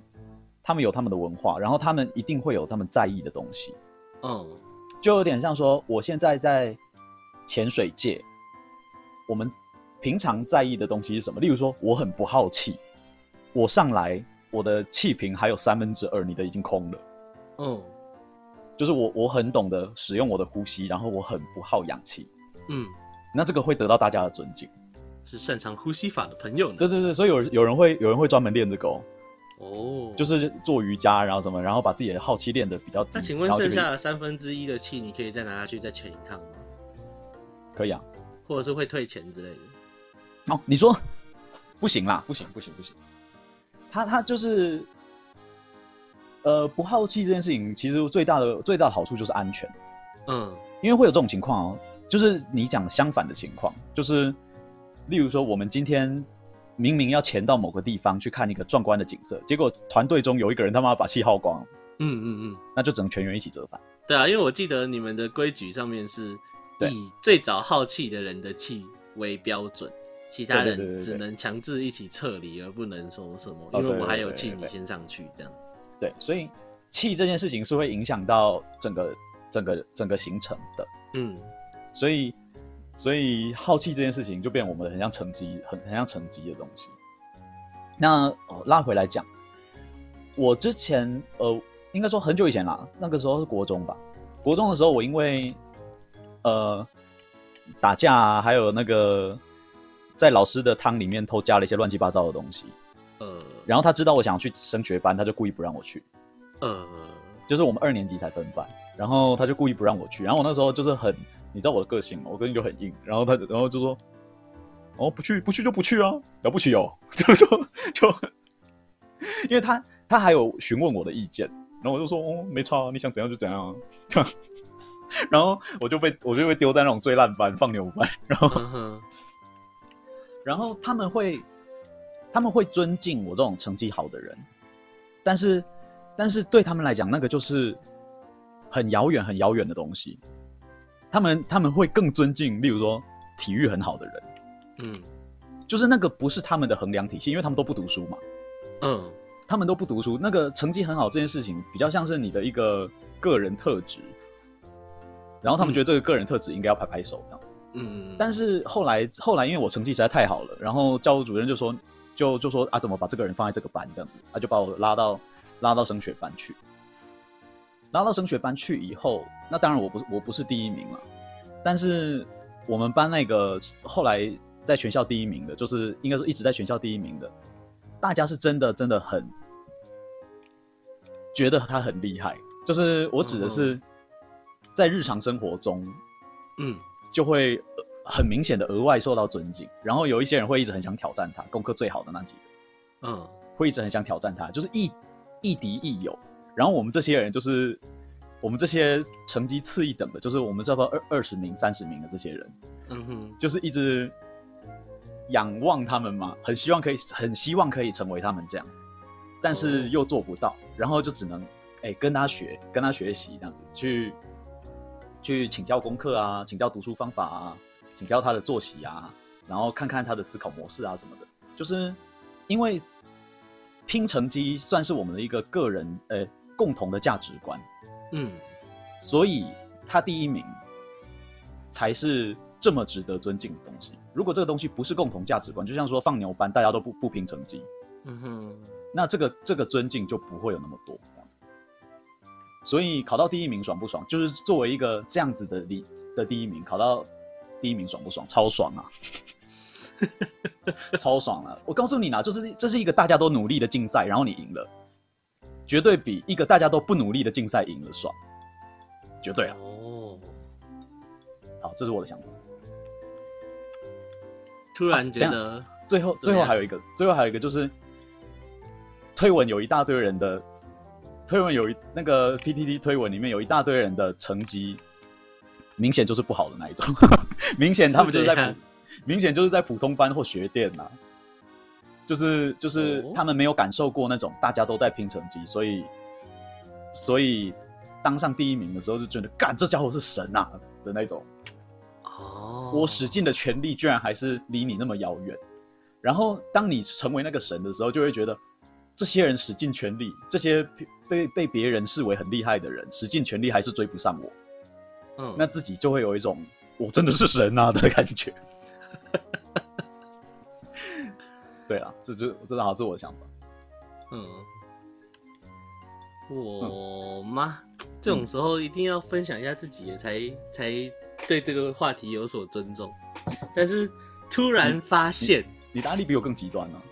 他们有他们的文化，然后他们一定会有他们在意的东西，嗯，就有点像说，我现在在潜水界，我们平常在意的东西是什么？例如说，我很不好气，我上来我的气瓶还有三分之二，你的已经空了，嗯。就是我，我很懂得使用我的呼吸，然后我很不耗氧气。嗯，那这个会得到大家的尊敬，是擅长呼吸法的朋友呢。对对对，所以有有人会有人会专门练这个哦。哦，就是做瑜伽，然后怎么，然后把自己的耗气练得比较低。那请问剩下的三分之一的气，你可以再拿下去再潜一趟吗？可以啊，或者是会退钱之类的。哦，你说不行啦，不行不行不行，他他就是。呃，不好气这件事情，其实最大的最大的好处就是安全。嗯，因为会有这种情况哦，就是你讲相反的情况，就是例如说，我们今天明明要潜到某个地方去看一个壮观的景色，结果团队中有一个人他妈把气耗光，嗯嗯嗯，那就整个全员一起折返。对啊，因为我记得你们的规矩上面是以最早耗气的人的气为标准，其他人只能强制一起撤离，而不能说什么，因为我还有气，你先上去这样。对，所以气这件事情是会影响到整个、整个、整个行程的。嗯，所以，所以好奇这件事情就变我们很像成绩，很很像成绩的东西。那、哦、拉回来讲，我之前呃，应该说很久以前啦，那个时候是国中吧。国中的时候，我因为呃打架啊，还有那个在老师的汤里面偷加了一些乱七八糟的东西。呃，然后他知道我想要去升学班，他就故意不让我去。呃，就是我们二年级才分班，然后他就故意不让我去。然后我那时候就是很，你知道我的个性嘛，我个性就很硬。然后他，然后就说，哦，不去，不去就不去啊，了不起哦，(laughs) 就说就，因为他他还有询问我的意见，然后我就说，哦，没差，你想怎样就怎样，这样。然后我就被我就被丢在那种最烂班放牛班，然后，然后他们会。他们会尊敬我这种成绩好的人，但是，但是对他们来讲，那个就是很遥远、很遥远的东西。他们他们会更尊敬，例如说体育很好的人，嗯，就是那个不是他们的衡量体系，因为他们都不读书嘛，嗯，他们都不读书，那个成绩很好这件事情比较像是你的一个个人特质，然后他们觉得这个个人特质应该要拍拍手这样子。嗯，但是后来后来因为我成绩实在太好了，然后教务主任就说就就说啊，怎么把这个人放在这个班这样子，他就把我拉到拉到升学班去。拉到升学班去以后，那当然我不是我不是第一名了，但是我们班那个后来在全校第一名的，就是应该说一直在全校第一名的，大家是真的真的很。觉得他很厉害，就是我指的是，在日常生活中，嗯，就会很明显的额外受到尊敬。然后有一些人会一直很想挑战他，功课最好的那几个，嗯，会一直很想挑战他，就是亦亦敌亦友。然后我们这些人，就是我们这些成绩次一等的，就是我们差不多二二十名、三十名的这些人，嗯哼，就是一直仰望他们嘛，很希望可以，很希望可以成为他们这样。但是又做不到，然后就只能哎、欸、跟他学，跟他学习这样子，去去请教功课啊，请教读书方法啊，请教他的作息啊，然后看看他的思考模式啊什么的。就是因为拼成绩算是我们的一个个人呃、欸、共同的价值观，嗯，所以他第一名才是这么值得尊敬的东西。如果这个东西不是共同价值观，就像说放牛班，大家都不不拼成绩，嗯哼。那这个这个尊敬就不会有那么多这样子，所以考到第一名爽不爽？就是作为一个这样子的第的第一名，考到第一名爽不爽？超爽啊！(laughs) 超爽啊！我告诉你啦，就是这是一个大家都努力的竞赛，然后你赢了，绝对比一个大家都不努力的竞赛赢了爽，绝对啊！哦，好，这是我的想法。突然觉得，啊、最后最后还有一个，最后还有一个就是。推文有一大堆人的推文有一那个 PTT 推文里面有一大堆人的成绩，明显就是不好的那一种，(laughs) 明显他们就是在普，明显就是在普通班或学店呐、啊，就是就是他们没有感受过那种大家都在拼成绩，所以所以当上第一名的时候就觉得干这家伙是神啊的那种，哦，我使尽的全力居然还是离你那么遥远，然后当你成为那个神的时候，就会觉得。这些人使尽全力，这些被被别人视为很厉害的人，使尽全力还是追不上我。嗯，那自己就会有一种我真的是神啊的感觉。对啊，这就这正好是我的想法。嗯，我吗？这种时候一定要分享一下自己，才才对这个话题有所尊重。但是突然发现，你，你的案例比我更极端呢、啊。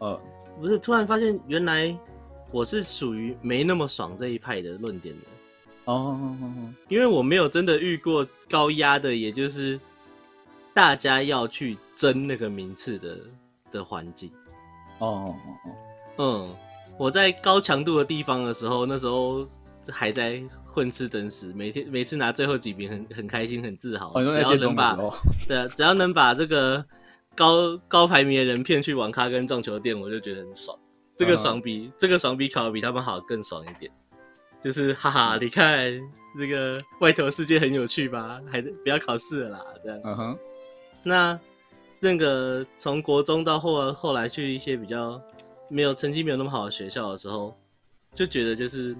呃。不是，突然发现原来我是属于没那么爽这一派的论点的哦，因为我没有真的遇过高压的，也就是大家要去争那个名次的的环境哦哦哦嗯，我在高强度的地方的时候，那时候还在混吃等死，每天每次拿最后几名很很开心很自豪，只要能把 (laughs) 对啊，只要能把这个。高高排名的人骗去网咖跟撞球店，我就觉得很爽。这个爽比、uh 这个爽比考的比他们好更爽一点。就是哈哈，你看这个外头世界很有趣吧？还是不要考试了啦，这样。嗯哼。那那个从国中到后后来去一些比较没有成绩没有那么好的学校的时候，就觉得就是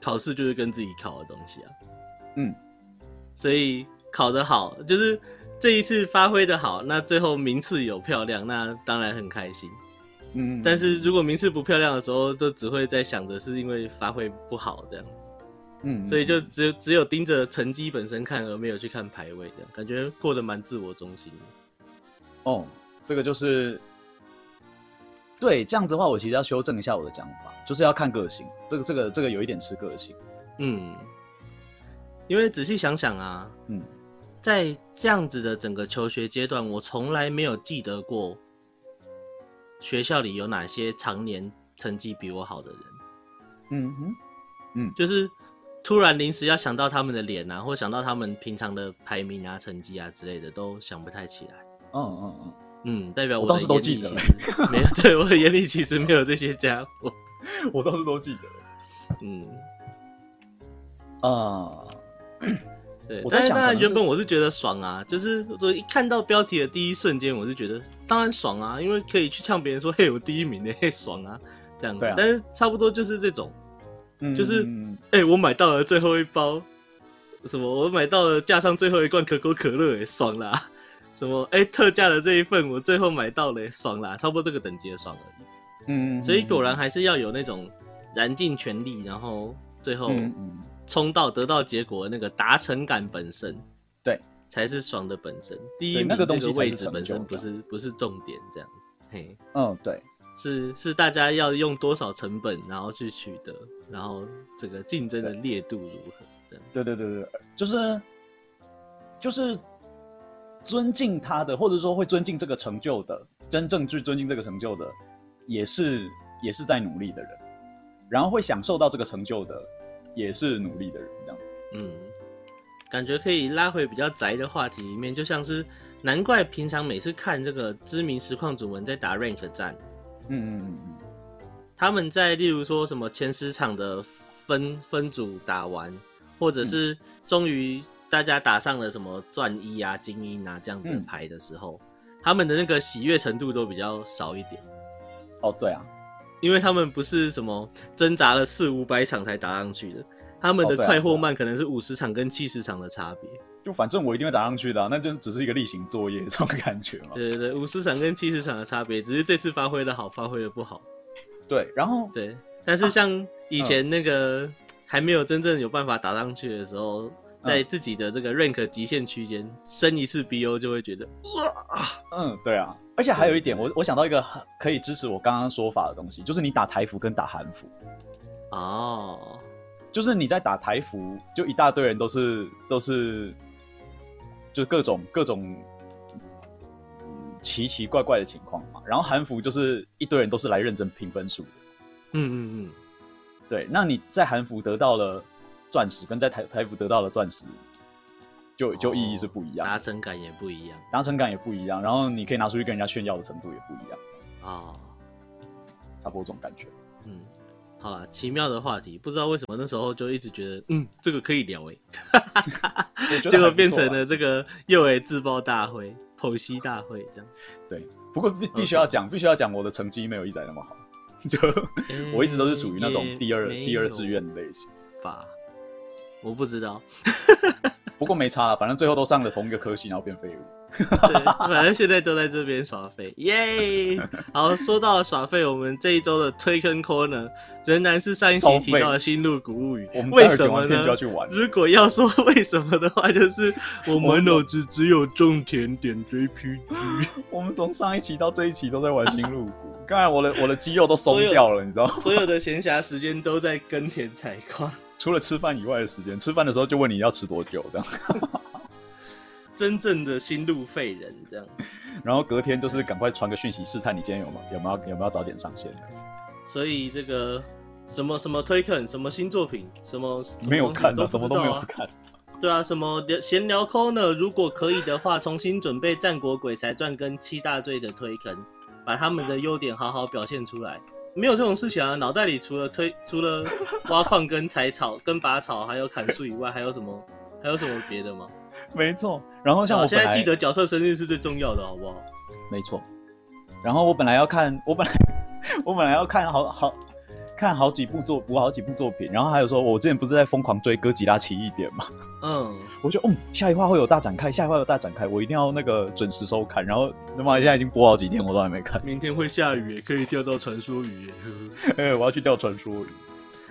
考试就是跟自己考的东西啊。嗯。所以考得好就是。这一次发挥的好，那最后名次有漂亮，那当然很开心。嗯，但是如果名次不漂亮的时候，就只会在想着是因为发挥不好这样。嗯，所以就只有只有盯着成绩本身看，而没有去看排位，这样感觉过得蛮自我中心的。哦，这个就是对这样子的话，我其实要修正一下我的讲法，就是要看个性。这个这个这个有一点吃个性。嗯，因为仔细想想啊，嗯。在这样子的整个求学阶段，我从来没有记得过学校里有哪些常年成绩比我好的人。嗯哼，嗯，就是突然临时要想到他们的脸啊，或想到他们平常的排名啊、成绩啊之类的，都想不太起来。嗯嗯嗯，嗯，代表我，我倒是都记得，没有，对，我的眼里其实没有这些家伙，我倒是都记得。嗯，啊。对，但是当然，原本我是觉得爽啊，就是我一看到标题的第一瞬间，我是觉得当然爽啊，因为可以去呛别人说，嘿，我第一名的，嘿，爽啊，这样子。啊，但是差不多就是这种，嗯、就是哎、欸，我买到了最后一包，什么？我买到了架上最后一罐可口可乐，哎，爽啦！什么？哎、欸，特价的这一份我最后买到了，爽啦！差不多这个等级的爽而已。嗯，所以果然还是要有那种燃尽全力，然后最后冲到得到结果的那个达成感本身，对，才是爽的本身。第一，那个东西位置本身不是不是重点，这样。嘿，嗯，对，是是大家要用多少成本，然后去取得，然后这个竞争的烈度如何，这样。对对对对，就是就是尊敬他的，或者说会尊敬这个成就的，真正去尊敬这个成就的。也是也是在努力的人，然后会享受到这个成就的，也是努力的人，这样子。嗯，感觉可以拉回比较宅的话题里面，就像是难怪平常每次看这个知名实况主们在打 rank 战，嗯嗯嗯嗯，他们在例如说什么前十场的分分组打完，或者是终于大家打上了什么钻一啊、精英啊这样子的牌的时候，嗯、他们的那个喜悦程度都比较少一点。哦，对啊，因为他们不是什么挣扎了四五百场才打上去的，他们的快或慢可能是五十场跟七十场的差别。就反正我一定会打上去的，啊，那就只是一个例行作业这种感觉嘛。对对对，五十场跟七十场的差别，只是这次发挥的好，发挥的不好。对，然后对，但是像以前那个还没有真正有办法打上去的时候，嗯、在自己的这个 rank 极限区间升一次 BO 就会觉得哇，嗯，对啊。而且还有一点，我我想到一个可以支持我刚刚说法的东西，就是你打台服跟打韩服，哦，就是你在打台服，就一大堆人都是都是，就各种各种奇奇怪怪的情况嘛。然后韩服就是一堆人都是来认真评分数的，嗯嗯嗯，对。那你在韩服得到了钻石，跟在台台服得到的钻石。就就意义是不一样，达成感也不一样，达成感也不一样，然后你可以拿出去跟人家炫耀的程度也不一样。啊，哦、差不多这种感觉。嗯，好了，奇妙的话题，不知道为什么那时候就一直觉得，嗯，这个可以聊哎，(laughs) 结果变成了这个又为自爆大会、剖析大会这样。对，不过必必须要讲，必须要讲，我的成绩没有一仔那么好，就、欸、(laughs) 我一直都是属于那种第二第二志愿的类型。吧，我不知道。(laughs) 不过没差了，反正最后都上了同一个科系，然后变废物。(laughs) 对，反正现在都在这边耍废，耶！(laughs) 好，说到了耍废，我们这一周的推坑 corner 仍然是上一期提到的《新入谷物语》。我们为什么呢？如果要说为什么的话，就是我满脑子只有种田点 JPG。我们从上一期到这一期都在玩《新入谷》，刚才我的我的肌肉都松掉了，你知道吗？所有的闲暇时间都在耕田采矿。除了吃饭以外的时间，吃饭的时候就问你要吃多久，这样。(laughs) 真正的心路废人这样。(laughs) 然后隔天就是赶快传个讯息试探你今天有吗有有没有有没有早点上线。所以这个什么什么推坑，什么新作品，什么，没有看的，什么都没有看。对啊，什么闲聊 corner，如果可以的话，重新准备《战国鬼才传》跟《七大罪》的推坑，把他们的优点好好表现出来。没有这种事情啊！脑袋里除了推、(laughs) 除了挖矿跟采草、跟拔草，还有砍树以外，还有什么？还有什么别的吗？没错。然后像我现在记得角色生日是最重要的，好不好？没错。然后我本来要看，我本来 (laughs) 我本来要看好好。看好几部作，补好几部作品，然后还有说，我之前不是在疯狂追哥吉拉奇异点吗？嗯，(laughs) 我就嗯，下一话会有大展开，下一话有大展开，我一定要那个准时收看。然后他妈现在已经播好几天，我都还没看。明天会下雨，也可以钓到传说鱼。哎、欸，我要去钓传说鱼。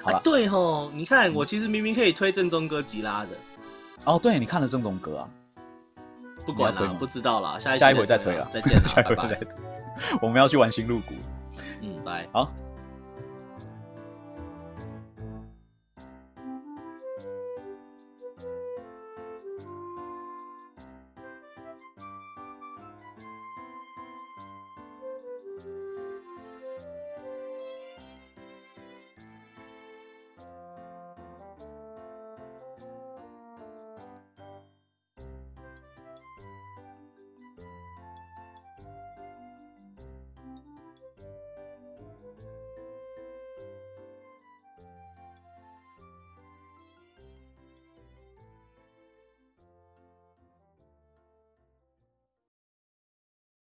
好、啊、对吼，你看我其实明明可以推正宗哥吉拉的。哦，对，你看了正宗哥啊？不管了，不知道了，下一下一回再推了，再见了，(laughs) 下一回再推。(laughs) 我们要去玩新露谷。嗯，拜。好。